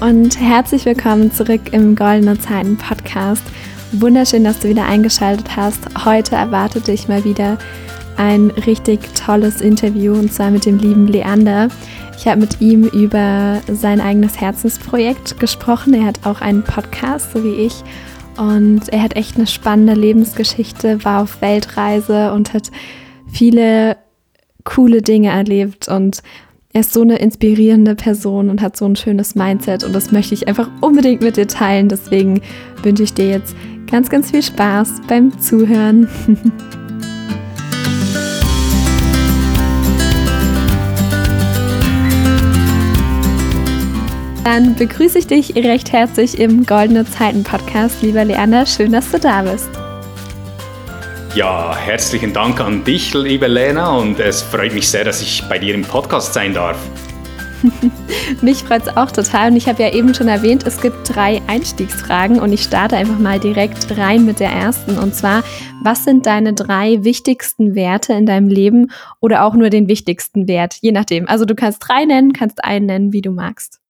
Und herzlich willkommen zurück im Goldene Zeiten Podcast. Wunderschön, dass du wieder eingeschaltet hast. Heute erwartet dich mal wieder ein richtig tolles Interview und zwar mit dem lieben Leander. Ich habe mit ihm über sein eigenes Herzensprojekt gesprochen. Er hat auch einen Podcast, so wie ich. Und er hat echt eine spannende Lebensgeschichte, war auf Weltreise und hat viele coole Dinge erlebt und er ist so eine inspirierende Person und hat so ein schönes Mindset und das möchte ich einfach unbedingt mit dir teilen. Deswegen wünsche ich dir jetzt ganz, ganz viel Spaß beim Zuhören. Dann begrüße ich dich recht herzlich im Goldene Zeiten Podcast, lieber Leander. Schön, dass du da bist. Ja, herzlichen Dank an dich, liebe Lena, und es freut mich sehr, dass ich bei dir im Podcast sein darf. mich freut es auch total und ich habe ja eben schon erwähnt, es gibt drei Einstiegsfragen und ich starte einfach mal direkt rein mit der ersten und zwar, was sind deine drei wichtigsten Werte in deinem Leben oder auch nur den wichtigsten Wert, je nachdem. Also du kannst drei nennen, kannst einen nennen, wie du magst.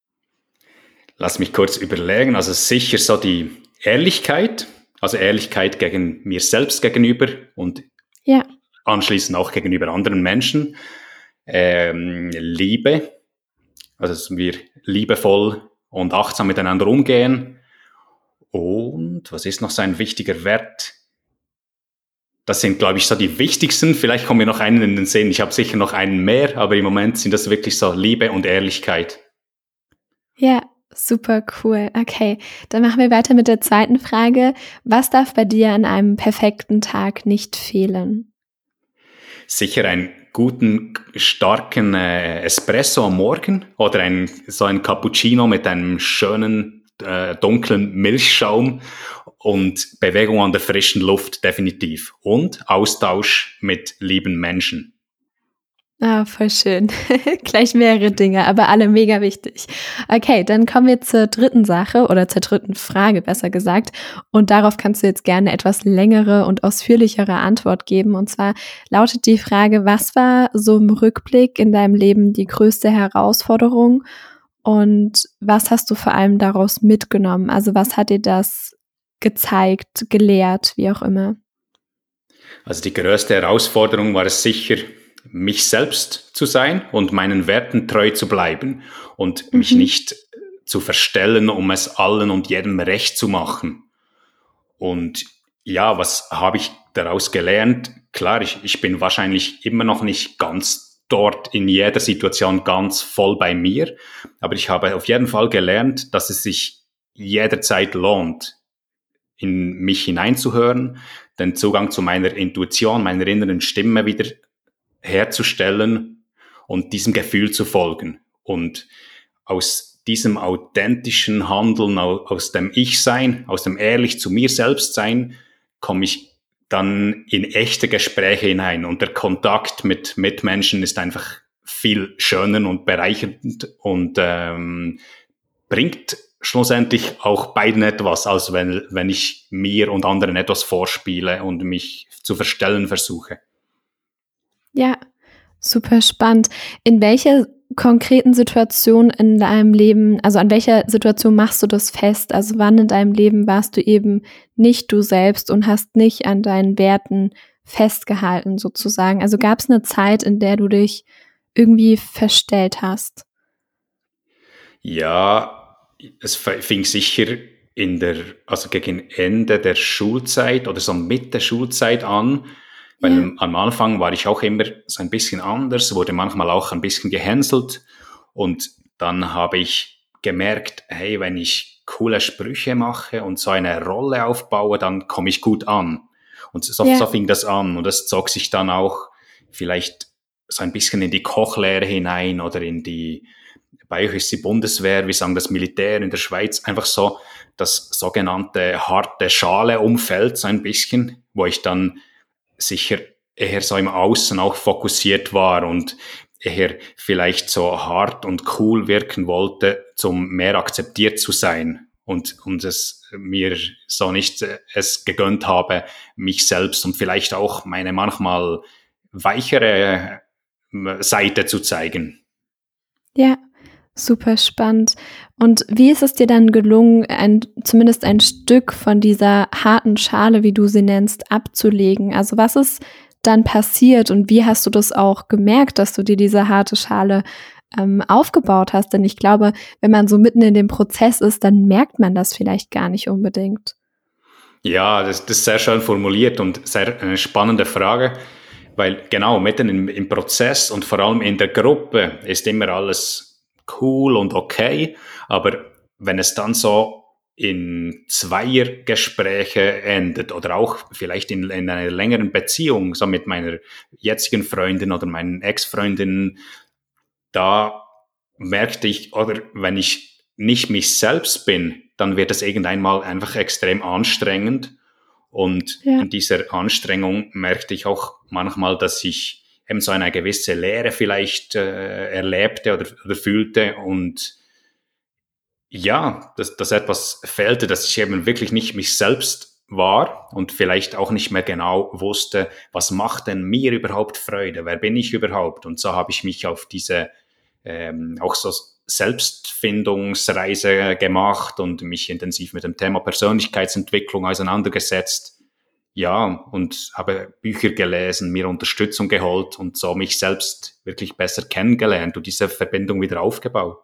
Lass mich kurz überlegen, also sicher so die Ehrlichkeit, also Ehrlichkeit gegen mir selbst gegenüber und ja. anschließend auch gegenüber anderen Menschen. Ähm, Liebe, also dass wir liebevoll und achtsam miteinander umgehen. Und was ist noch so ein wichtiger Wert? Das sind, glaube ich, so die wichtigsten. Vielleicht kommen mir noch einen in den Sinn. Ich habe sicher noch einen mehr, aber im Moment sind das wirklich so Liebe und Ehrlichkeit. Ja, Super cool. Okay, dann machen wir weiter mit der zweiten Frage. Was darf bei dir an einem perfekten Tag nicht fehlen? Sicher einen guten, starken äh, Espresso am Morgen oder ein, so ein Cappuccino mit einem schönen, äh, dunklen Milchschaum und Bewegung an der frischen Luft definitiv und Austausch mit lieben Menschen. Ah, voll schön. Gleich mehrere Dinge, aber alle mega wichtig. Okay, dann kommen wir zur dritten Sache oder zur dritten Frage, besser gesagt. Und darauf kannst du jetzt gerne etwas längere und ausführlichere Antwort geben. Und zwar lautet die Frage, was war so im Rückblick in deinem Leben die größte Herausforderung? Und was hast du vor allem daraus mitgenommen? Also was hat dir das gezeigt, gelehrt, wie auch immer? Also die größte Herausforderung war es sicher, mich selbst zu sein und meinen Werten treu zu bleiben und mhm. mich nicht zu verstellen, um es allen und jedem recht zu machen. Und ja, was habe ich daraus gelernt? Klar, ich, ich bin wahrscheinlich immer noch nicht ganz dort in jeder Situation ganz voll bei mir, aber ich habe auf jeden Fall gelernt, dass es sich jederzeit lohnt, in mich hineinzuhören, den Zugang zu meiner Intuition, meiner inneren Stimme wieder herzustellen und diesem Gefühl zu folgen. Und aus diesem authentischen Handeln, aus dem Ich-Sein, aus dem ehrlich zu mir selbst sein, komme ich dann in echte Gespräche hinein. Und der Kontakt mit Mitmenschen ist einfach viel schöner und bereichernd und ähm, bringt schlussendlich auch beiden etwas, als wenn, wenn ich mir und anderen etwas vorspiele und mich zu verstellen versuche. Ja, super spannend. In welcher konkreten Situation in deinem Leben, also an welcher Situation machst du das fest? Also wann in deinem Leben warst du eben nicht du selbst und hast nicht an deinen Werten festgehalten sozusagen? Also gab es eine Zeit, in der du dich irgendwie verstellt hast? Ja, es fing sicher in der, also gegen Ende der Schulzeit oder so Mitte Schulzeit an, weil ja. am Anfang war ich auch immer so ein bisschen anders, wurde manchmal auch ein bisschen gehänselt. Und dann habe ich gemerkt, hey, wenn ich coole Sprüche mache und so eine Rolle aufbaue, dann komme ich gut an. Und so, ja. so fing das an. Und das zog sich dann auch vielleicht so ein bisschen in die Kochlehre hinein oder in die, bei euch ist die Bundeswehr, wir sagen das Militär in der Schweiz, einfach so das sogenannte harte Schale-Umfeld, so ein bisschen, wo ich dann sicher eher so im Außen auch fokussiert war und eher vielleicht so hart und cool wirken wollte, zum mehr akzeptiert zu sein und, und es mir so nicht äh, es gegönnt habe, mich selbst und vielleicht auch meine manchmal weichere äh, Seite zu zeigen. Ja, Super spannend. Und wie ist es dir dann gelungen, ein, zumindest ein Stück von dieser harten Schale, wie du sie nennst, abzulegen? Also was ist dann passiert und wie hast du das auch gemerkt, dass du dir diese harte Schale ähm, aufgebaut hast? Denn ich glaube, wenn man so mitten in dem Prozess ist, dann merkt man das vielleicht gar nicht unbedingt. Ja, das, das ist sehr schön formuliert und sehr eine spannende Frage, weil genau mitten im, im Prozess und vor allem in der Gruppe ist immer alles cool und okay, aber wenn es dann so in Zweiergespräche endet oder auch vielleicht in, in einer längeren Beziehung, so mit meiner jetzigen Freundin oder meinen Ex-Freundinnen, da merkte ich, oder wenn ich nicht mich selbst bin, dann wird es irgendwann mal einfach extrem anstrengend. Und ja. in dieser Anstrengung merkte ich auch manchmal, dass ich eben so eine gewisse Leere vielleicht äh, erlebte oder, oder fühlte. Und ja, dass, dass etwas fehlte, dass ich eben wirklich nicht mich selbst war und vielleicht auch nicht mehr genau wusste, was macht denn mir überhaupt Freude, wer bin ich überhaupt? Und so habe ich mich auf diese ähm, auch so Selbstfindungsreise gemacht und mich intensiv mit dem Thema Persönlichkeitsentwicklung auseinandergesetzt ja, und habe Bücher gelesen, mir Unterstützung geholt und so mich selbst wirklich besser kennengelernt und diese Verbindung wieder aufgebaut.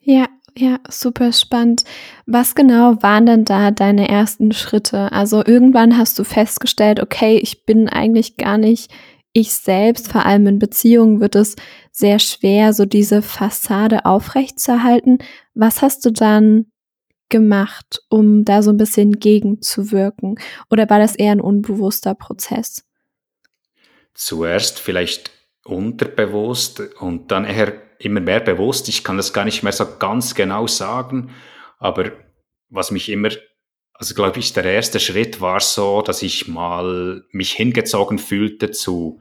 Ja, ja, super spannend. Was genau waren denn da deine ersten Schritte? Also irgendwann hast du festgestellt, okay, ich bin eigentlich gar nicht ich selbst, vor allem in Beziehungen wird es sehr schwer, so diese Fassade aufrechtzuerhalten. Was hast du dann gemacht, um da so ein bisschen gegenzuwirken? Oder war das eher ein unbewusster Prozess? Zuerst vielleicht unterbewusst und dann eher immer mehr bewusst. Ich kann das gar nicht mehr so ganz genau sagen, aber was mich immer, also glaube ich, der erste Schritt war so, dass ich mal mich hingezogen fühlte zu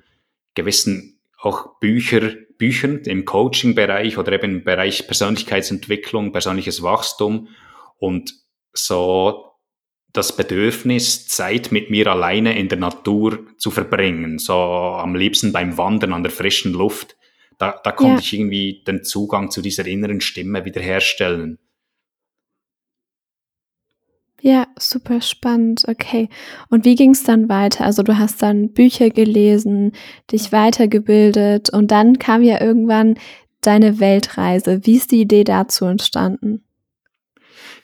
gewissen auch Bücher, Büchern im Coaching-Bereich oder eben im Bereich Persönlichkeitsentwicklung, persönliches Wachstum und so das Bedürfnis, Zeit mit mir alleine in der Natur zu verbringen, so am liebsten beim Wandern an der frischen Luft. Da, da konnte ja. ich irgendwie den Zugang zu dieser inneren Stimme wiederherstellen. Ja, super spannend. Okay. Und wie ging es dann weiter? Also du hast dann Bücher gelesen, dich weitergebildet und dann kam ja irgendwann deine Weltreise. Wie ist die Idee dazu entstanden?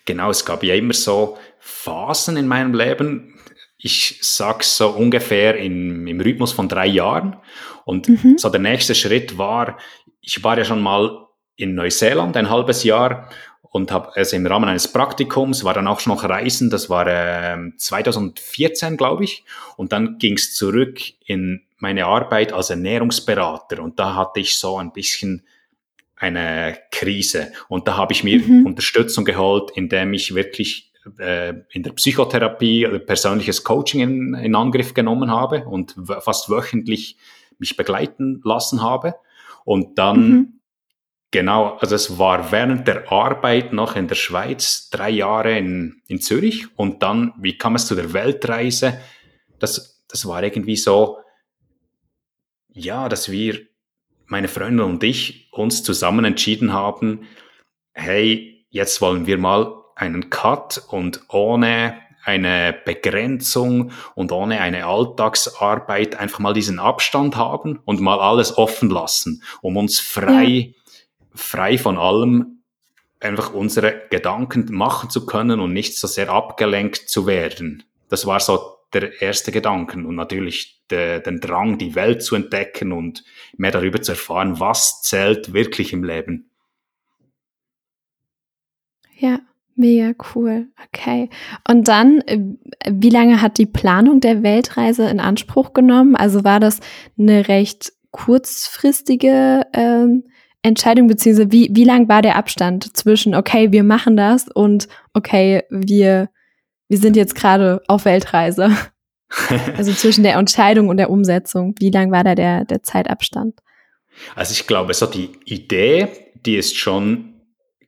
Genau, es gab ja immer so Phasen in meinem Leben. Ich sag's so ungefähr im, im Rhythmus von drei Jahren. Und mhm. so der nächste Schritt war, ich war ja schon mal in Neuseeland ein halbes Jahr und habe es im Rahmen eines Praktikums, war dann auch schon noch reisen, das war äh, 2014, glaube ich. Und dann ging es zurück in meine Arbeit als Ernährungsberater und da hatte ich so ein bisschen eine Krise. Und da habe ich mir mhm. Unterstützung geholt, indem ich wirklich äh, in der Psychotherapie oder persönliches Coaching in, in Angriff genommen habe und fast wöchentlich mich begleiten lassen habe. Und dann, mhm. genau, also es war während der Arbeit noch in der Schweiz, drei Jahre in, in Zürich. Und dann, wie kam es zu der Weltreise? Das, das war irgendwie so, ja, dass wir meine Freundin und ich uns zusammen entschieden haben, hey, jetzt wollen wir mal einen Cut und ohne eine Begrenzung und ohne eine Alltagsarbeit einfach mal diesen Abstand haben und mal alles offen lassen, um uns frei, ja. frei von allem einfach unsere Gedanken machen zu können und nicht so sehr abgelenkt zu werden. Das war so der erste Gedanken und natürlich de, den Drang, die Welt zu entdecken und mehr darüber zu erfahren, was zählt wirklich im Leben. Ja, mega cool. Okay. Und dann, äh, wie lange hat die Planung der Weltreise in Anspruch genommen? Also war das eine recht kurzfristige ähm, Entscheidung, beziehungsweise wie, wie lang war der Abstand zwischen, okay, wir machen das und okay, wir wir sind jetzt gerade auf Weltreise. also zwischen der Entscheidung und der Umsetzung. Wie lang war da der, der Zeitabstand? Also ich glaube, so die Idee, die ist schon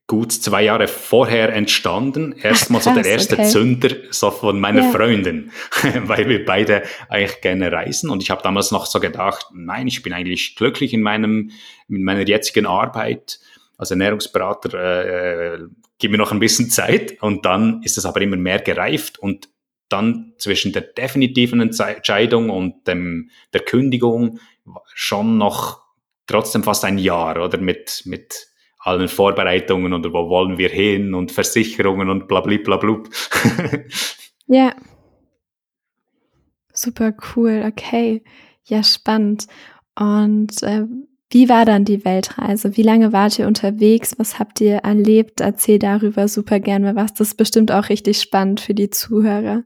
gut zwei Jahre vorher entstanden. Erstmal so der erste okay. Zünder so von meiner ja. Freundin, weil wir beide eigentlich gerne reisen. Und ich habe damals noch so gedacht, nein, ich bin eigentlich glücklich in meinem, in meiner jetzigen Arbeit als Ernährungsberater, äh, äh, gib mir noch ein bisschen Zeit und dann ist es aber immer mehr gereift und dann zwischen der definitiven Entscheidung und dem, der Kündigung schon noch trotzdem fast ein Jahr oder mit, mit allen Vorbereitungen oder wo wollen wir hin und Versicherungen und bla bla bla bla. ja. Super cool, okay. Ja, spannend. Und äh, wie war dann die Weltreise? Wie lange wart ihr unterwegs? Was habt ihr erlebt? Erzähl darüber super gerne was. Das ist bestimmt auch richtig spannend für die Zuhörer.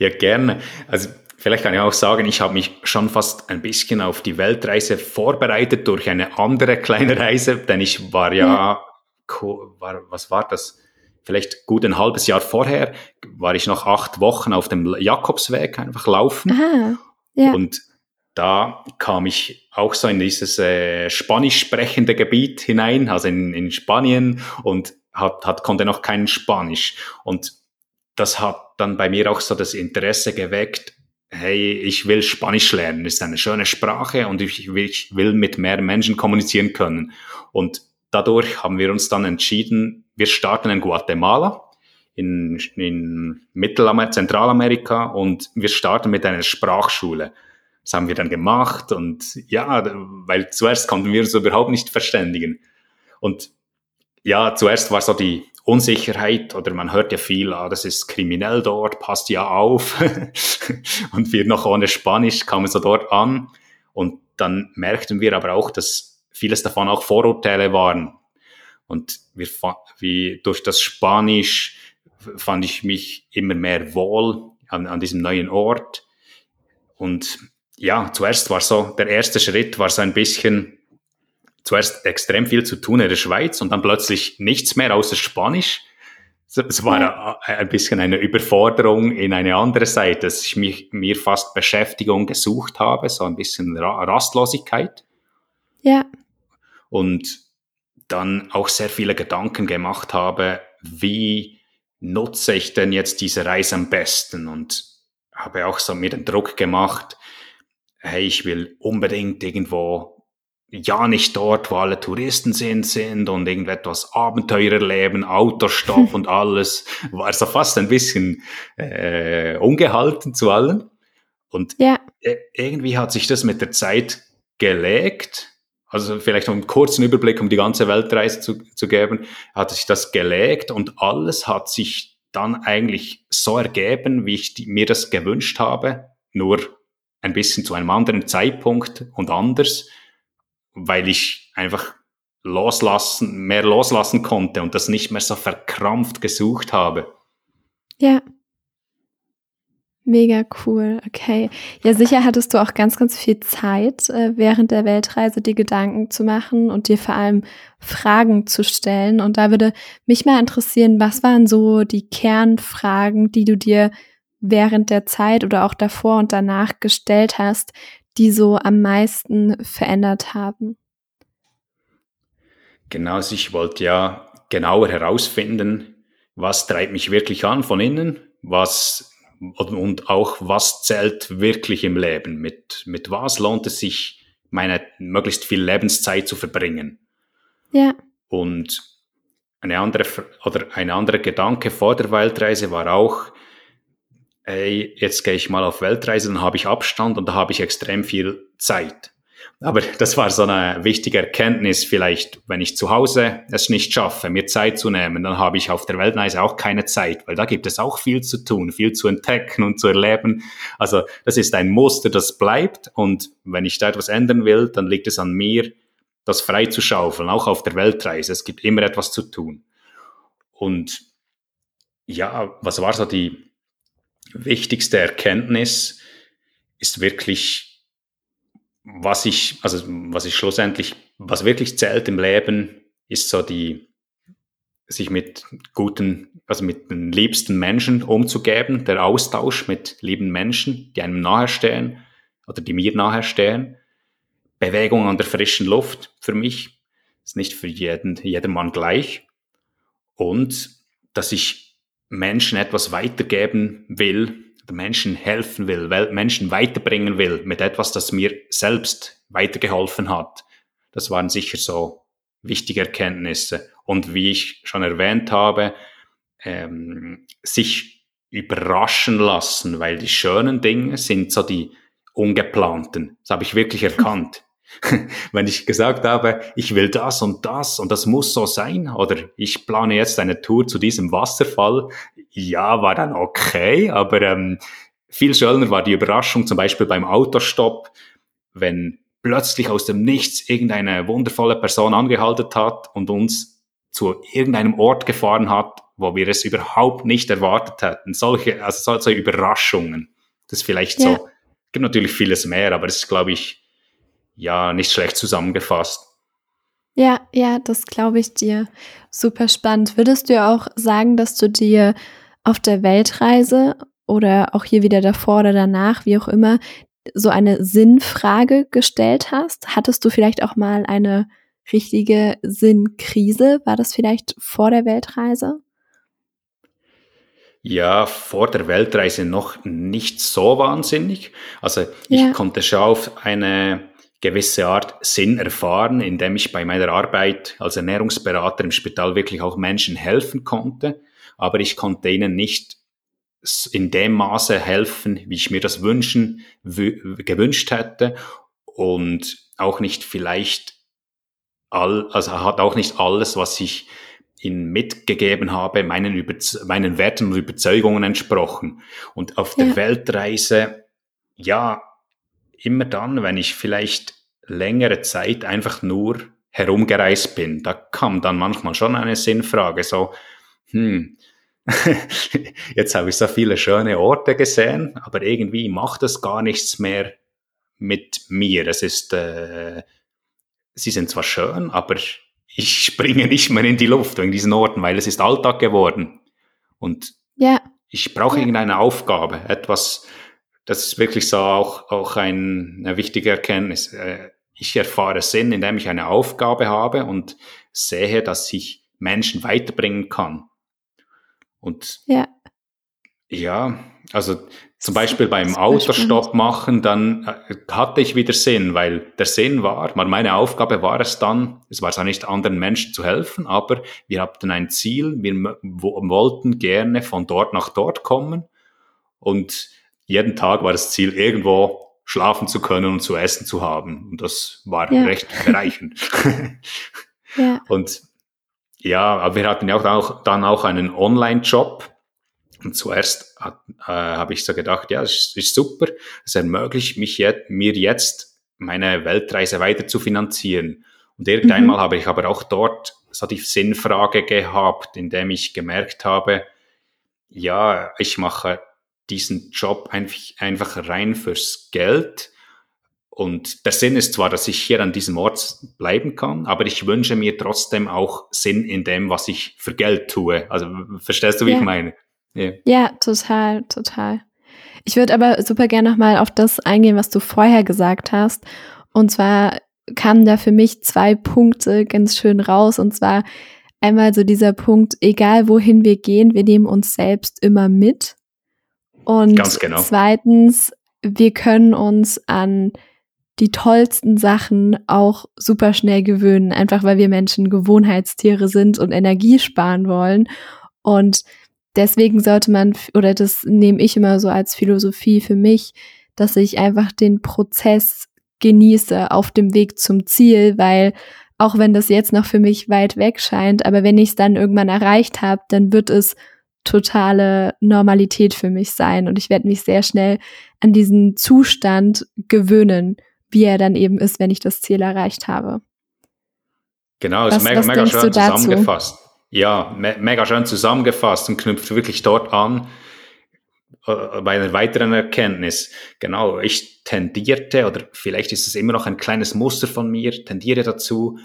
Ja, gerne. Also vielleicht kann ich auch sagen, ich habe mich schon fast ein bisschen auf die Weltreise vorbereitet durch eine andere kleine Reise, denn ich war ja, ja. War, was war das? Vielleicht gut ein halbes Jahr vorher war ich noch acht Wochen auf dem Jakobsweg einfach laufen. Aha, ja. Und da kam ich auch so in dieses äh, spanisch sprechende Gebiet hinein, also in, in Spanien und hat, hat, konnte noch kein Spanisch. Und das hat dann bei mir auch so das Interesse geweckt, hey, ich will Spanisch lernen, ist eine schöne Sprache und ich will, ich will mit mehr Menschen kommunizieren können. Und dadurch haben wir uns dann entschieden, wir starten in Guatemala, in, in Mittelamerika, Zentralamerika und wir starten mit einer Sprachschule. Das haben wir dann gemacht und ja, weil zuerst konnten wir uns überhaupt nicht verständigen. Und ja, zuerst war so die Unsicherheit oder man hört ja viel, ah, das ist kriminell dort, passt ja auf. und wir noch ohne Spanisch kamen so dort an und dann merkten wir aber auch, dass vieles davon auch Vorurteile waren. Und wir, wie durch das Spanisch fand ich mich immer mehr wohl an, an diesem neuen Ort. Und ja, zuerst war so, der erste Schritt war so ein bisschen, zuerst extrem viel zu tun in der Schweiz und dann plötzlich nichts mehr außer Spanisch. Es war ein bisschen eine Überforderung in eine andere Seite, dass ich mich, mir fast Beschäftigung gesucht habe, so ein bisschen Rastlosigkeit. Ja. Und dann auch sehr viele Gedanken gemacht habe, wie nutze ich denn jetzt diese Reise am besten? Und habe auch so mir den Druck gemacht, hey, ich will unbedingt irgendwo ja nicht dort, wo alle Touristen sind, sind und irgendetwas Abenteuer erleben, Autostopp und alles. War so fast ein bisschen äh, ungehalten zu allen. Und ja. E-, irgendwie hat sich das mit der Zeit gelegt. Also vielleicht um einen kurzen Überblick, um die ganze Weltreise zu, zu geben, hat sich das gelegt und alles hat sich dann eigentlich so ergeben, wie ich die, mir das gewünscht habe. Nur ein bisschen zu einem anderen Zeitpunkt und anders, weil ich einfach loslassen, mehr loslassen konnte und das nicht mehr so verkrampft gesucht habe. Ja. Mega cool, okay. Ja, sicher hattest du auch ganz, ganz viel Zeit äh, während der Weltreise, dir Gedanken zu machen und dir vor allem Fragen zu stellen. Und da würde mich mal interessieren, was waren so die Kernfragen, die du dir während der Zeit oder auch davor und danach gestellt hast, die so am meisten verändert haben? Genau, also ich wollte ja genauer herausfinden, was treibt mich wirklich an von innen, was und auch was zählt wirklich im Leben, mit, mit was lohnt es sich, meine möglichst viel Lebenszeit zu verbringen. Ja. Und eine andere, oder ein anderer Gedanke vor der Weltreise war auch, hey, jetzt gehe ich mal auf Weltreise, dann habe ich Abstand und da habe ich extrem viel Zeit. Aber das war so eine wichtige Erkenntnis vielleicht, wenn ich zu Hause es nicht schaffe, mir Zeit zu nehmen, dann habe ich auf der Weltreise auch keine Zeit, weil da gibt es auch viel zu tun, viel zu entdecken und zu erleben. Also das ist ein Muster, das bleibt und wenn ich da etwas ändern will, dann liegt es an mir, das frei zu schaufeln, auch auf der Weltreise. Es gibt immer etwas zu tun. Und ja, was war so die wichtigste Erkenntnis ist wirklich, was ich, also was ich schlussendlich, was wirklich zählt im Leben, ist so die, sich mit guten, also mit den liebsten Menschen umzugeben, der Austausch mit lieben Menschen, die einem nahestehen oder die mir nahestehen. Bewegung an der frischen Luft für mich ist nicht für jeden, jedermann gleich. Und dass ich Menschen etwas weitergeben will, Menschen helfen will, Menschen weiterbringen will mit etwas, das mir selbst weitergeholfen hat. Das waren sicher so wichtige Erkenntnisse. Und wie ich schon erwähnt habe, ähm, sich überraschen lassen, weil die schönen Dinge sind so die ungeplanten. Das habe ich wirklich erkannt. Wenn ich gesagt habe, ich will das und das und das muss so sein, oder ich plane jetzt eine Tour zu diesem Wasserfall, ja, war dann okay, aber ähm, viel schöner war die Überraschung, zum Beispiel beim Autostopp, wenn plötzlich aus dem Nichts irgendeine wundervolle Person angehalten hat und uns zu irgendeinem Ort gefahren hat, wo wir es überhaupt nicht erwartet hätten. Solche, also solche Überraschungen. Das ist vielleicht ja. so. Es gibt natürlich vieles mehr, aber es ist, glaube ich, ja, nicht schlecht zusammengefasst. Ja, ja, das glaube ich dir. Super spannend. Würdest du auch sagen, dass du dir auf der Weltreise oder auch hier wieder davor oder danach, wie auch immer, so eine Sinnfrage gestellt hast? Hattest du vielleicht auch mal eine richtige Sinnkrise? War das vielleicht vor der Weltreise? Ja, vor der Weltreise noch nicht so wahnsinnig. Also ich ja. konnte schon auf eine gewisse Art Sinn erfahren, indem ich bei meiner Arbeit als Ernährungsberater im Spital wirklich auch Menschen helfen konnte. Aber ich konnte ihnen nicht in dem Maße helfen, wie ich mir das wünschen, gewünscht hätte und auch nicht vielleicht all, also hat auch nicht alles, was ich ihnen mitgegeben habe, meinen, Überze meinen Werten und Überzeugungen entsprochen. Und auf ja. der Weltreise, ja, immer dann, wenn ich vielleicht längere Zeit einfach nur herumgereist bin, da kam dann manchmal schon eine Sinnfrage, so, hm, jetzt habe ich so viele schöne Orte gesehen, aber irgendwie macht es gar nichts mehr mit mir. Es ist, äh, sie sind zwar schön, aber ich springe nicht mehr in die Luft in diesen Orten, weil es ist Alltag geworden. Und ja. ich brauche ja. irgendeine Aufgabe, etwas, das ist wirklich so auch, auch ein, eine wichtige Erkenntnis. Äh, ich erfahre Sinn, indem ich eine Aufgabe habe und sehe, dass ich Menschen weiterbringen kann. Und ja, ja also zum Beispiel beim Autostopp machen, dann äh, hatte ich wieder Sinn, weil der Sinn war, meine Aufgabe war es dann, es war zwar nicht anderen Menschen zu helfen, aber wir hatten ein Ziel, wir wollten gerne von dort nach dort kommen und jeden Tag war das Ziel, irgendwo schlafen zu können und zu essen zu haben. Und das war ja. recht bereichend. ja. Und ja, aber wir hatten ja auch, dann auch einen Online-Job. Und zuerst äh, habe ich so gedacht, ja, das ist, ist super. Es ermöglicht mich jetzt, mir jetzt meine Weltreise weiter zu finanzieren. Und irgendeinmal mhm. habe ich aber auch dort so die Sinnfrage gehabt, indem ich gemerkt habe, ja, ich mache diesen Job einfach, rein fürs Geld und der Sinn ist zwar, dass ich hier an diesem Ort bleiben kann, aber ich wünsche mir trotzdem auch Sinn in dem, was ich für Geld tue. Also verstehst du, wie ja. ich meine? Yeah. Ja, total, total. Ich würde aber super gerne nochmal auf das eingehen, was du vorher gesagt hast. Und zwar kamen da für mich zwei Punkte ganz schön raus. Und zwar einmal so dieser Punkt, egal wohin wir gehen, wir nehmen uns selbst immer mit. Und genau. zweitens, wir können uns an die tollsten Sachen auch super schnell gewöhnen, einfach weil wir Menschen Gewohnheitstiere sind und Energie sparen wollen. Und deswegen sollte man, oder das nehme ich immer so als Philosophie für mich, dass ich einfach den Prozess genieße auf dem Weg zum Ziel, weil auch wenn das jetzt noch für mich weit weg scheint, aber wenn ich es dann irgendwann erreicht habe, dann wird es totale Normalität für mich sein und ich werde mich sehr schnell an diesen Zustand gewöhnen wie er dann eben ist, wenn ich das Ziel erreicht habe. Genau, ist mega, mega schön zusammengefasst. Ja, me mega schön zusammengefasst und knüpft wirklich dort an äh, bei einer weiteren Erkenntnis. Genau, ich tendierte, oder vielleicht ist es immer noch ein kleines Muster von mir, tendiere dazu,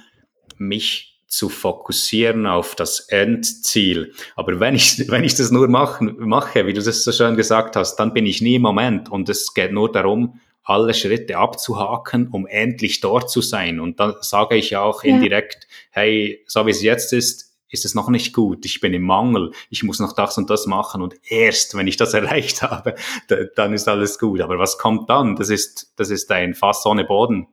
mich zu fokussieren auf das Endziel. Aber wenn ich, wenn ich das nur machen, mache, wie du das so schön gesagt hast, dann bin ich nie im Moment und es geht nur darum, alle Schritte abzuhaken, um endlich dort zu sein. Und da sage ich auch ja. indirekt, hey, so wie es jetzt ist, ist es noch nicht gut, ich bin im Mangel, ich muss noch das und das machen und erst, wenn ich das erreicht habe, dann ist alles gut. Aber was kommt dann? Das ist, das ist ein Fass ohne Boden.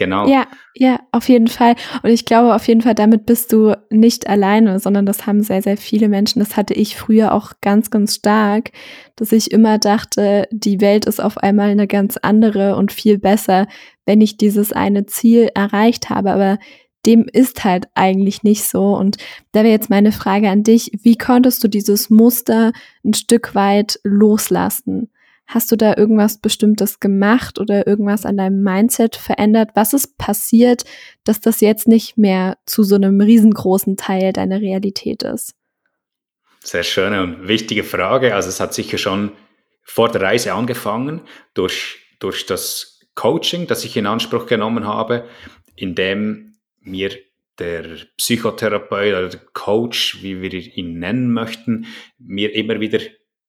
Genau. Ja, ja, auf jeden Fall. Und ich glaube auf jeden Fall, damit bist du nicht alleine, sondern das haben sehr, sehr viele Menschen. Das hatte ich früher auch ganz, ganz stark, dass ich immer dachte, die Welt ist auf einmal eine ganz andere und viel besser, wenn ich dieses eine Ziel erreicht habe. Aber dem ist halt eigentlich nicht so. Und da wäre jetzt meine Frage an dich, wie konntest du dieses Muster ein Stück weit loslassen? Hast du da irgendwas Bestimmtes gemacht oder irgendwas an deinem Mindset verändert? Was ist passiert, dass das jetzt nicht mehr zu so einem riesengroßen Teil deiner Realität ist? Sehr schöne und wichtige Frage. Also es hat sicher schon vor der Reise angefangen durch, durch das Coaching, das ich in Anspruch genommen habe, in dem mir der Psychotherapeut oder der Coach, wie wir ihn nennen möchten, mir immer wieder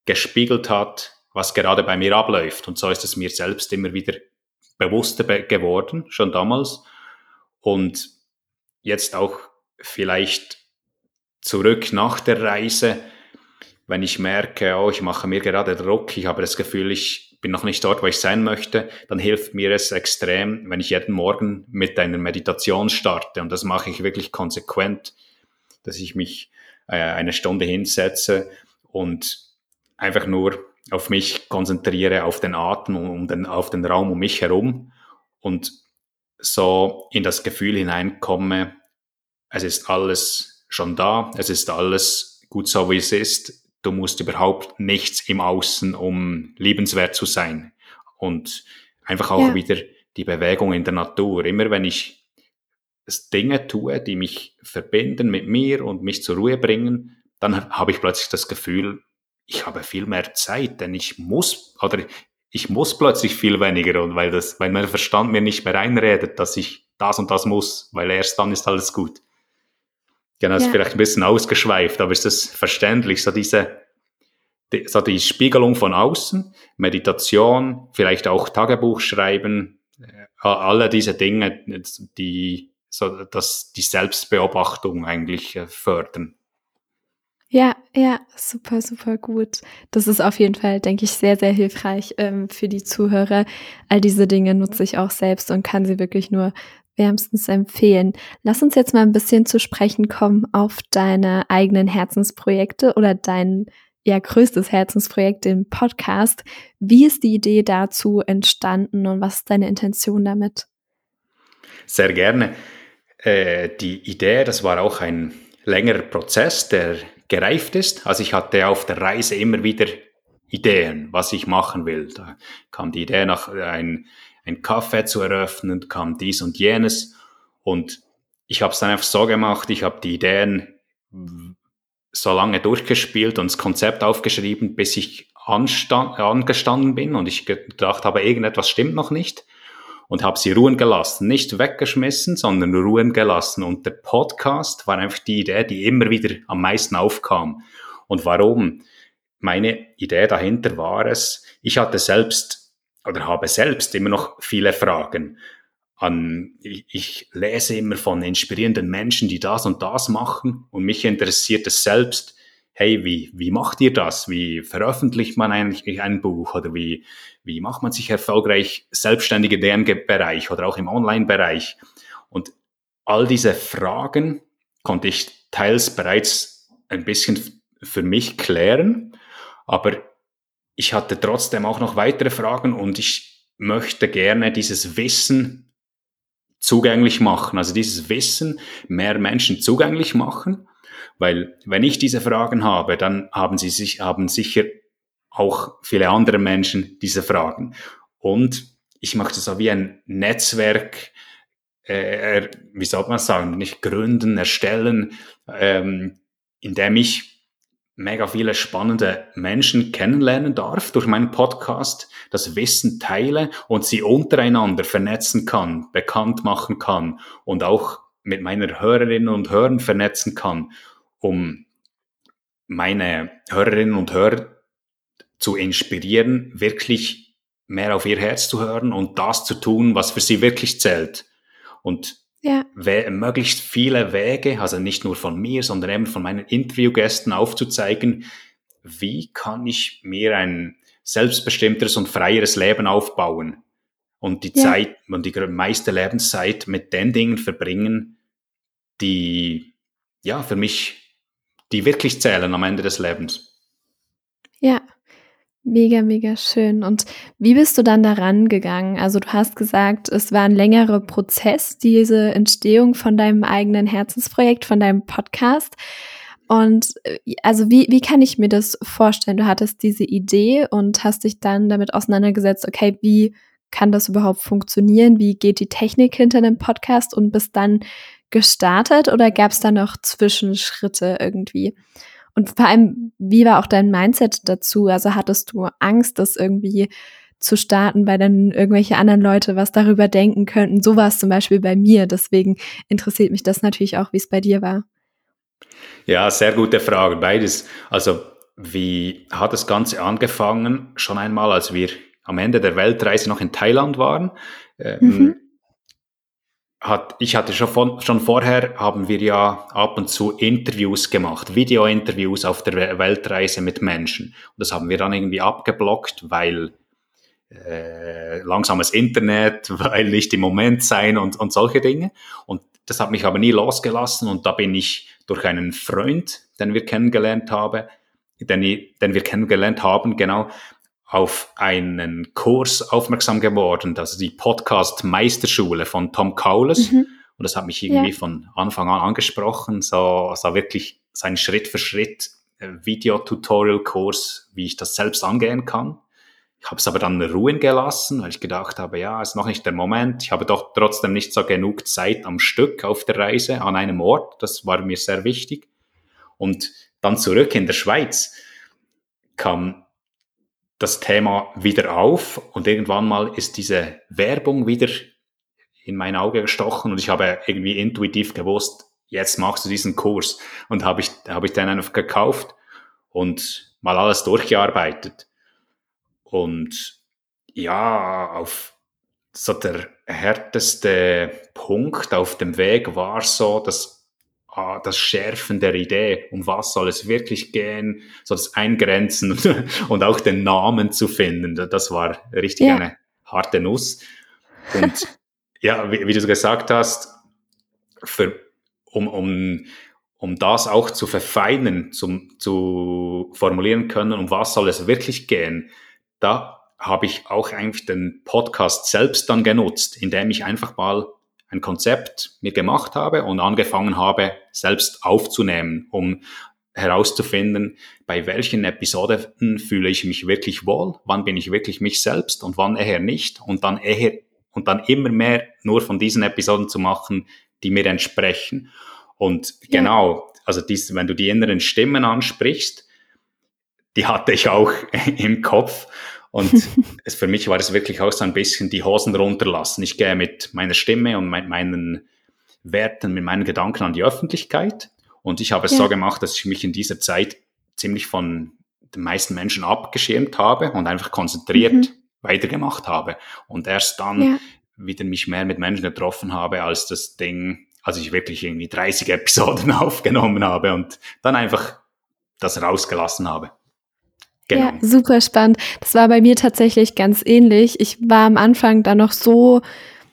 gespiegelt hat, was gerade bei mir abläuft. Und so ist es mir selbst immer wieder bewusster geworden, schon damals. Und jetzt auch vielleicht zurück nach der Reise, wenn ich merke, oh, ich mache mir gerade Druck, ich habe das Gefühl, ich bin noch nicht dort, wo ich sein möchte, dann hilft mir es extrem, wenn ich jeden Morgen mit einer Meditation starte. Und das mache ich wirklich konsequent, dass ich mich äh, eine Stunde hinsetze und einfach nur auf mich konzentriere, auf den Atem und den, auf den Raum um mich herum und so in das Gefühl hineinkomme, es ist alles schon da, es ist alles gut so, wie es ist. Du musst überhaupt nichts im Außen, um liebenswert zu sein. Und einfach auch ja. wieder die Bewegung in der Natur. Immer wenn ich Dinge tue, die mich verbinden mit mir und mich zur Ruhe bringen, dann habe ich plötzlich das Gefühl, ich habe viel mehr Zeit, denn ich muss, oder ich muss plötzlich viel weniger und weil das, weil mein Verstand mir nicht mehr einredet, dass ich das und das muss, weil erst dann ist alles gut. Genau, das ja. ist vielleicht ein bisschen ausgeschweift, aber ist das verständlich, so diese, die, so die Spiegelung von außen, Meditation, vielleicht auch Tagebuch schreiben, äh, alle diese Dinge, die, so, dass die Selbstbeobachtung eigentlich äh, fördern. Ja, ja, super, super gut. Das ist auf jeden Fall, denke ich, sehr, sehr hilfreich ähm, für die Zuhörer. All diese Dinge nutze ich auch selbst und kann sie wirklich nur wärmstens empfehlen. Lass uns jetzt mal ein bisschen zu sprechen kommen auf deine eigenen Herzensprojekte oder dein ja größtes Herzensprojekt, den Podcast. Wie ist die Idee dazu entstanden und was ist deine Intention damit? Sehr gerne. Äh, die Idee, das war auch ein längerer Prozess, der gereift ist. Also ich hatte auf der Reise immer wieder Ideen, was ich machen will. Da kam die Idee, nach ein, ein Café zu eröffnen, kam dies und jenes. Und ich habe es dann einfach so gemacht, ich habe die Ideen so lange durchgespielt und das Konzept aufgeschrieben, bis ich angestanden bin und ich gedacht habe, irgendetwas stimmt noch nicht und habe sie ruhen gelassen. Nicht weggeschmissen, sondern ruhen gelassen. Und der Podcast war einfach die Idee, die immer wieder am meisten aufkam. Und warum? Meine Idee dahinter war es, ich hatte selbst oder habe selbst immer noch viele Fragen. An, ich, ich lese immer von inspirierenden Menschen, die das und das machen und mich interessiert es selbst, hey, wie, wie macht ihr das? Wie veröffentlicht man eigentlich ein Buch oder wie, wie macht man sich erfolgreich selbstständig in dem Bereich oder auch im Online-Bereich? Und all diese Fragen konnte ich teils bereits ein bisschen für mich klären, aber ich hatte trotzdem auch noch weitere Fragen und ich möchte gerne dieses Wissen zugänglich machen, also dieses Wissen mehr Menschen zugänglich machen weil wenn ich diese Fragen habe, dann haben sie sich, haben sicher auch viele andere Menschen diese Fragen. Und ich möchte so wie ein Netzwerk, äh, wie soll man sagen, nicht gründen, erstellen, ähm, in dem ich mega viele spannende Menschen kennenlernen darf durch meinen Podcast, das Wissen teile und sie untereinander vernetzen kann, bekannt machen kann und auch mit meiner Hörerinnen und Hörern vernetzen kann um meine Hörerinnen und Hörer zu inspirieren, wirklich mehr auf ihr Herz zu hören und das zu tun, was für sie wirklich zählt. Und ja. möglichst viele Wege, also nicht nur von mir, sondern eben von meinen Interviewgästen aufzuzeigen, wie kann ich mir ein selbstbestimmteres und freieres Leben aufbauen. und die ja. Zeit und die meiste Lebenszeit mit den Dingen verbringen, die ja für mich, die wirklich zählen am Ende des Lebens. Ja, mega, mega schön. Und wie bist du dann daran gegangen? Also du hast gesagt, es war ein längerer Prozess, diese Entstehung von deinem eigenen Herzensprojekt, von deinem Podcast. Und äh, also wie, wie kann ich mir das vorstellen? Du hattest diese Idee und hast dich dann damit auseinandergesetzt, okay, wie kann das überhaupt funktionieren? Wie geht die Technik hinter dem Podcast und bist dann gestartet oder gab es da noch Zwischenschritte irgendwie? Und vor allem, wie war auch dein Mindset dazu? Also hattest du Angst, das irgendwie zu starten, weil dann irgendwelche anderen Leute was darüber denken könnten? So war es zum Beispiel bei mir. Deswegen interessiert mich das natürlich auch, wie es bei dir war. Ja, sehr gute Frage. Beides. Also, wie hat das Ganze angefangen? Schon einmal, als wir am Ende der Weltreise noch in Thailand waren. Ähm, mhm. Hat, ich hatte schon, von, schon vorher, haben wir ja ab und zu Interviews gemacht, Video-Interviews auf der Weltreise mit Menschen. Und das haben wir dann irgendwie abgeblockt, weil äh, langsames Internet, weil nicht im Moment sein und, und solche Dinge. Und das hat mich aber nie losgelassen und da bin ich durch einen Freund, den wir kennengelernt haben, den, den wir kennengelernt haben, genau, auf einen Kurs aufmerksam geworden, also die Podcast Meisterschule von Tom Kaules. Mhm. Und das hat mich irgendwie ja. von Anfang an angesprochen, so, so wirklich sein Schritt für Schritt äh, Video-Tutorial-Kurs, wie ich das selbst angehen kann. Ich habe es aber dann ruhen gelassen, weil ich gedacht habe, ja, ist noch nicht der Moment. Ich habe doch trotzdem nicht so genug Zeit am Stück auf der Reise an einem Ort. Das war mir sehr wichtig. Und dann zurück in der Schweiz kam das Thema wieder auf und irgendwann mal ist diese Werbung wieder in mein Auge gestochen und ich habe irgendwie intuitiv gewusst, jetzt machst du diesen Kurs und habe ich, habe ich dann einfach gekauft und mal alles durchgearbeitet. Und ja, auf so der härteste Punkt auf dem Weg war so, dass das Schärfen der Idee, um was soll es wirklich gehen, so das Eingrenzen und auch den Namen zu finden, das war richtig ja. eine harte Nuss. Und ja, wie, wie, du gesagt hast, für, um, um, um das auch zu verfeinern, zum, zu formulieren können, um was soll es wirklich gehen, da habe ich auch eigentlich den Podcast selbst dann genutzt, indem ich einfach mal ein Konzept mir gemacht habe und angefangen habe, selbst aufzunehmen, um herauszufinden, bei welchen Episoden fühle ich mich wirklich wohl, wann bin ich wirklich mich selbst und wann eher nicht und dann eher und dann immer mehr nur von diesen Episoden zu machen, die mir entsprechen. Und ja. genau, also dies, wenn du die inneren Stimmen ansprichst, die hatte ich auch im Kopf und es, für mich war es wirklich auch so ein bisschen die Hosen runterlassen. Ich gehe mit meiner Stimme und mit meinen Werten, mit meinen Gedanken an die Öffentlichkeit. Und ich habe es ja. so gemacht, dass ich mich in dieser Zeit ziemlich von den meisten Menschen abgeschirmt habe und einfach konzentriert mhm. weitergemacht habe. Und erst dann ja. wieder mich mehr mit Menschen getroffen habe, als das Ding, als ich wirklich irgendwie 30 Episoden aufgenommen habe und dann einfach das rausgelassen habe. Genau. Ja, super spannend. Das war bei mir tatsächlich ganz ähnlich. Ich war am Anfang da noch so,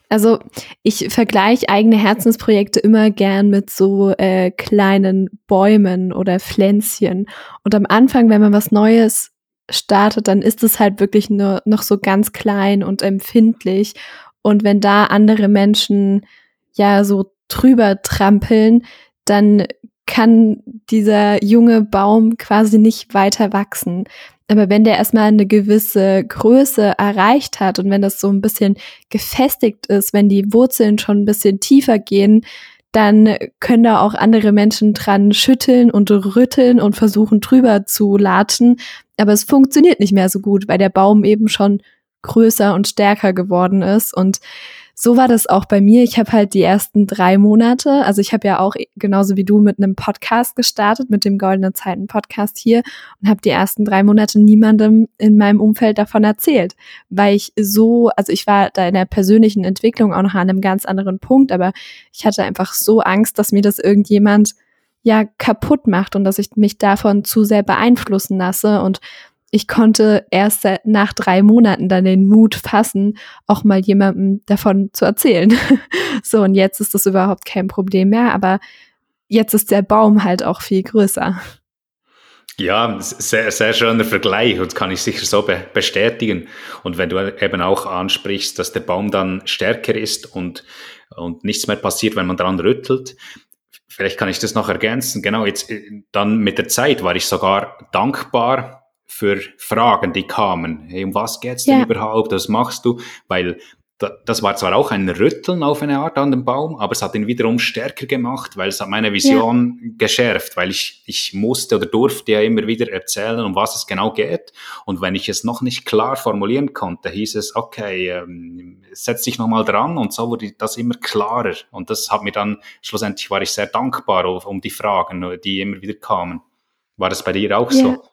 also ich vergleiche eigene Herzensprojekte immer gern mit so äh, kleinen Bäumen oder Pflänzchen. Und am Anfang, wenn man was Neues startet, dann ist es halt wirklich nur noch so ganz klein und empfindlich. Und wenn da andere Menschen ja so drüber trampeln, dann kann dieser junge Baum quasi nicht weiter wachsen. Aber wenn der erstmal eine gewisse Größe erreicht hat und wenn das so ein bisschen gefestigt ist, wenn die Wurzeln schon ein bisschen tiefer gehen, dann können da auch andere Menschen dran schütteln und rütteln und versuchen drüber zu latschen. Aber es funktioniert nicht mehr so gut, weil der Baum eben schon größer und stärker geworden ist. Und so war das auch bei mir. Ich habe halt die ersten drei Monate, also ich habe ja auch genauso wie du mit einem Podcast gestartet, mit dem Goldene Zeiten Podcast hier und habe die ersten drei Monate niemandem in meinem Umfeld davon erzählt, weil ich so, also ich war da in der persönlichen Entwicklung auch noch an einem ganz anderen Punkt, aber ich hatte einfach so Angst, dass mir das irgendjemand ja kaputt macht und dass ich mich davon zu sehr beeinflussen lasse und ich konnte erst nach drei Monaten dann den Mut fassen, auch mal jemandem davon zu erzählen. so, und jetzt ist das überhaupt kein Problem mehr, aber jetzt ist der Baum halt auch viel größer. Ja, sehr, sehr schöner Vergleich und kann ich sicher so be bestätigen. Und wenn du eben auch ansprichst, dass der Baum dann stärker ist und, und nichts mehr passiert, wenn man dran rüttelt, vielleicht kann ich das noch ergänzen. Genau, jetzt dann mit der Zeit war ich sogar dankbar für Fragen, die kamen. Hey, um was geht's denn ja. überhaupt? Was machst du? Weil das war zwar auch ein Rütteln auf eine Art an dem Baum, aber es hat ihn wiederum stärker gemacht, weil es hat meine Vision ja. geschärft, weil ich, ich musste oder durfte ja immer wieder erzählen, um was es genau geht. Und wenn ich es noch nicht klar formulieren konnte, hieß es, okay, ähm, setz dich nochmal dran und so wurde das immer klarer. Und das hat mir dann, schlussendlich war ich sehr dankbar um die Fragen, die immer wieder kamen. War das bei dir auch ja. so?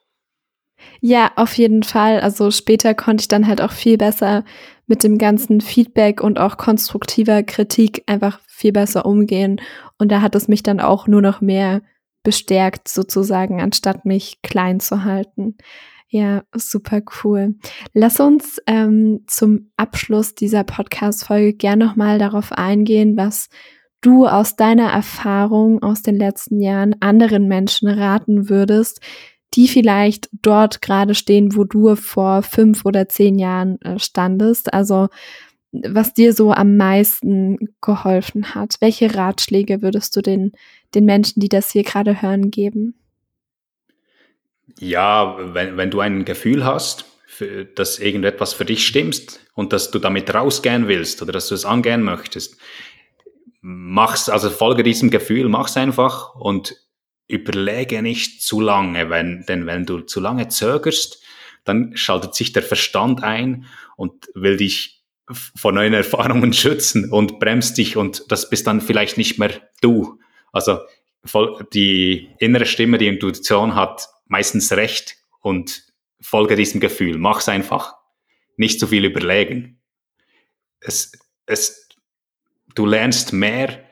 Ja, auf jeden Fall. Also später konnte ich dann halt auch viel besser mit dem ganzen Feedback und auch konstruktiver Kritik einfach viel besser umgehen. Und da hat es mich dann auch nur noch mehr bestärkt sozusagen, anstatt mich klein zu halten. Ja, super cool. Lass uns ähm, zum Abschluss dieser Podcast-Folge gern nochmal darauf eingehen, was du aus deiner Erfahrung aus den letzten Jahren anderen Menschen raten würdest, die vielleicht dort gerade stehen, wo du vor fünf oder zehn Jahren äh, standest. Also was dir so am meisten geholfen hat. Welche Ratschläge würdest du den, den Menschen, die das hier gerade hören, geben? Ja, wenn, wenn du ein Gefühl hast, für, dass irgendetwas für dich stimmt und dass du damit rausgehen willst oder dass du es angehen möchtest, mach's, also folge diesem Gefühl, mach's einfach und überlege nicht zu lange, wenn, denn wenn du zu lange zögerst, dann schaltet sich der Verstand ein und will dich vor neuen Erfahrungen schützen und bremst dich und das bist dann vielleicht nicht mehr du. Also die innere Stimme, die Intuition hat meistens recht und folge diesem Gefühl. Mach's einfach. Nicht zu viel überlegen. Es, es, du lernst mehr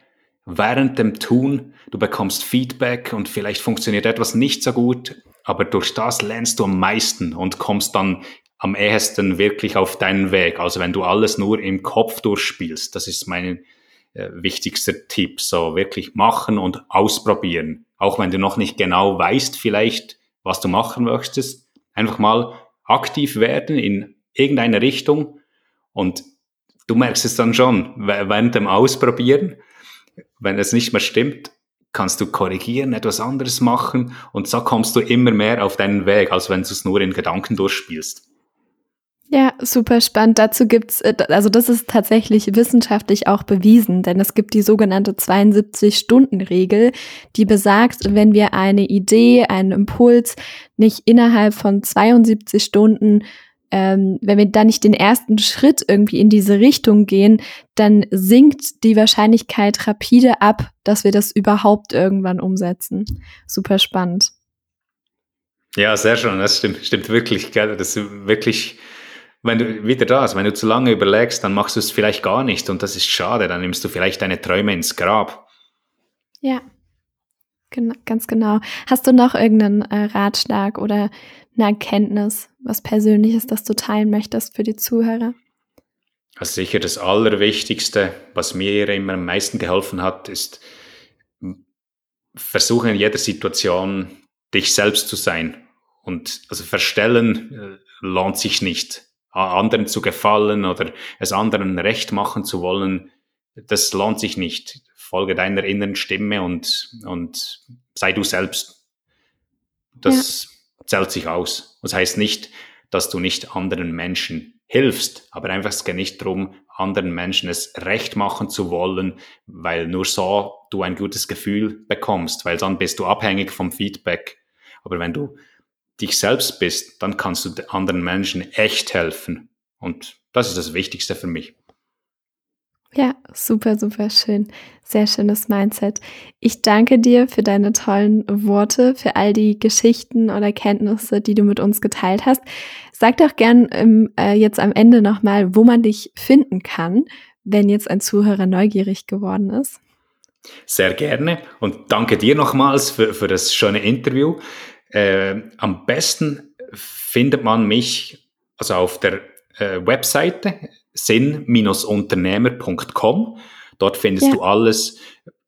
während dem Tun, du bekommst Feedback und vielleicht funktioniert etwas nicht so gut, aber durch das lernst du am meisten und kommst dann am ehesten wirklich auf deinen Weg. Also wenn du alles nur im Kopf durchspielst, das ist mein äh, wichtigster Tipp. So wirklich machen und ausprobieren. Auch wenn du noch nicht genau weißt, vielleicht, was du machen möchtest, einfach mal aktiv werden in irgendeine Richtung und du merkst es dann schon während dem Ausprobieren wenn es nicht mehr stimmt, kannst du korrigieren, etwas anderes machen und so kommst du immer mehr auf deinen Weg, als wenn du es nur in Gedanken durchspielst. Ja, super spannend. Dazu gibt's, äh, also das ist tatsächlich wissenschaftlich auch bewiesen, denn es gibt die sogenannte 72-Stunden-Regel, die besagt, wenn wir eine Idee, einen Impuls nicht innerhalb von 72 Stunden ähm, wenn wir da nicht den ersten Schritt irgendwie in diese Richtung gehen, dann sinkt die Wahrscheinlichkeit rapide ab, dass wir das überhaupt irgendwann umsetzen. Super spannend. Ja, sehr schön. Das stimmt, stimmt wirklich. Gell? Das ist wirklich, wenn du wieder da ist, wenn du zu lange überlegst, dann machst du es vielleicht gar nicht und das ist schade. Dann nimmst du vielleicht deine Träume ins Grab. Ja, genau, ganz genau. Hast du noch irgendeinen äh, Ratschlag oder eine Erkenntnis, was Persönliches, das du teilen möchtest für die Zuhörer? Also sicher das Allerwichtigste, was mir immer am meisten geholfen hat, ist versuchen in jeder Situation dich selbst zu sein. Und also verstellen äh, lohnt sich nicht. Anderen zu gefallen oder es anderen recht machen zu wollen, das lohnt sich nicht. Folge deiner inneren Stimme und, und sei du selbst. Das, ja zahlt sich aus. Das heißt nicht, dass du nicht anderen Menschen hilfst, aber einfach es geht nicht darum, anderen Menschen es recht machen zu wollen, weil nur so du ein gutes Gefühl bekommst, weil dann bist du abhängig vom Feedback. Aber wenn du dich selbst bist, dann kannst du anderen Menschen echt helfen. Und das ist das Wichtigste für mich. Ja, super, super schön. Sehr schönes Mindset. Ich danke dir für deine tollen Worte, für all die Geschichten oder Kenntnisse, die du mit uns geteilt hast. Sag doch gern ähm, äh, jetzt am Ende nochmal, wo man dich finden kann, wenn jetzt ein Zuhörer neugierig geworden ist. Sehr gerne und danke dir nochmals für, für das schöne Interview. Äh, am besten findet man mich also auf der äh, Webseite sinn-unternehmer.com. Dort findest ja. du alles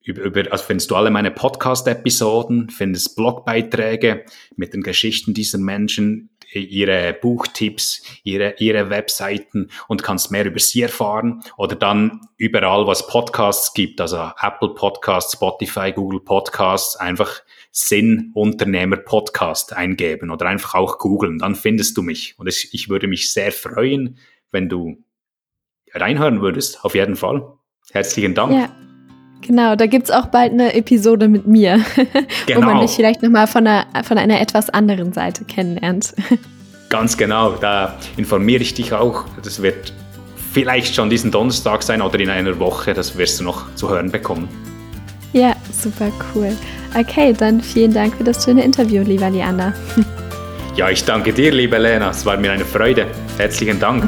über, über, also findest du alle meine Podcast-Episoden, findest Blogbeiträge mit den Geschichten dieser Menschen, ihre Buchtipps, ihre, ihre Webseiten und kannst mehr über sie erfahren oder dann überall, was Podcasts gibt, also Apple Podcasts, Spotify, Google Podcasts, einfach Sinn Unternehmer Podcast eingeben oder einfach auch googeln, dann findest du mich. Und ich, ich würde mich sehr freuen, wenn du reinhören würdest, auf jeden Fall. Herzlichen Dank. Ja. Genau, da gibt es auch bald eine Episode mit mir, genau. wo man mich vielleicht nochmal von einer, von einer etwas anderen Seite kennenlernt. Ganz genau, da informiere ich dich auch. Das wird vielleicht schon diesen Donnerstag sein oder in einer Woche, das wirst du noch zu hören bekommen. Ja, super cool. Okay, dann vielen Dank für das schöne Interview, lieber Liana. Ja, ich danke dir, liebe Lena. Es war mir eine Freude. Herzlichen Dank.